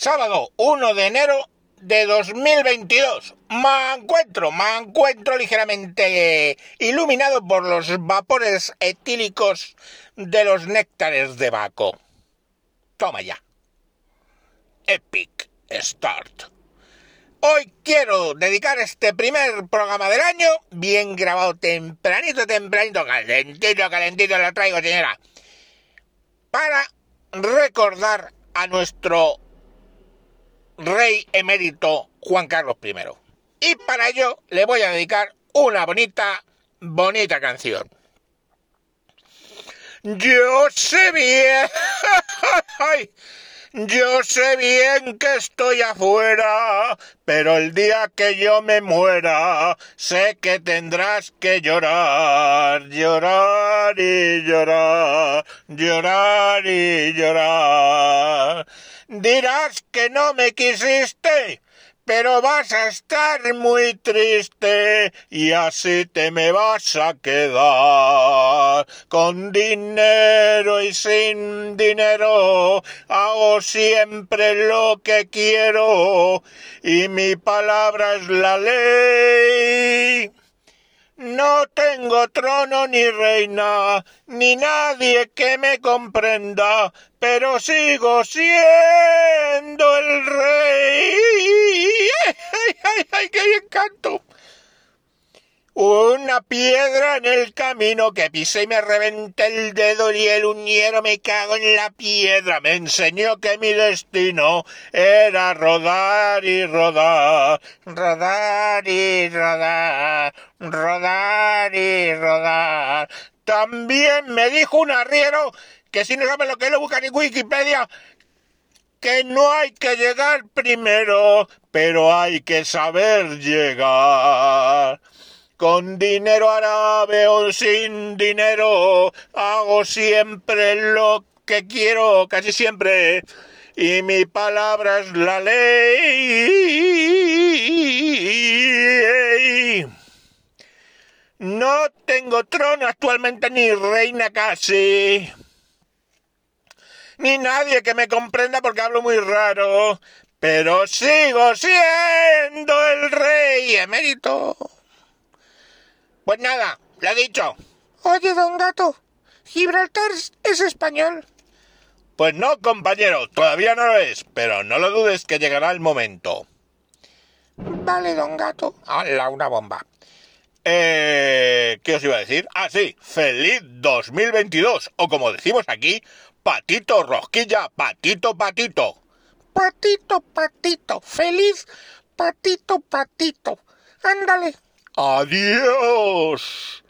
Sábado 1 de enero de 2022. Me encuentro, me encuentro ligeramente iluminado por los vapores etílicos de los néctares de Baco. Toma ya. Epic Start. Hoy quiero dedicar este primer programa del año, bien grabado tempranito, tempranito, calentito, calentito lo traigo, señora, para recordar a nuestro rey emérito Juan Carlos I. Y para ello le voy a dedicar una bonita, bonita canción. Yo sé bien, yo sé bien que estoy afuera, pero el día que yo me muera, sé que tendrás que llorar, llorar y llorar, llorar y llorar. Dirás que no me quisiste, pero vas a estar muy triste y así te me vas a quedar. Con dinero y sin dinero hago siempre lo que quiero y mi palabra es la ley. No tengo trono ni reina, ni nadie que me comprenda, pero sigo siendo el rey. ¡Ay, ay, ay, qué bien canto! Una piedra en el camino que pisé y me reventé el dedo y el uñero me cago en la piedra. Me enseñó que mi destino era rodar y rodar, rodar y rodar, rodar y rodar. También me dijo un arriero que si no sabe lo que lo buscan en Wikipedia, que no hay que llegar primero, pero hay que saber llegar. Con dinero árabe o sin dinero, hago siempre lo que quiero, casi siempre. Y mi palabra es la ley. No tengo trono actualmente ni reina casi. Ni nadie que me comprenda porque hablo muy raro. Pero sigo siendo el rey emérito. Pues nada, lo he dicho. Oye, don Gato, ¿Gibraltar es español? Pues no, compañero, todavía no lo es, pero no lo dudes que llegará el momento. Vale, don Gato. ¡Hala, una bomba! Eh, ¿Qué os iba a decir? Ah, sí, feliz 2022, o como decimos aquí, patito rosquilla, patito, patito. Patito, patito, feliz patito, patito. Ándale. Adiós.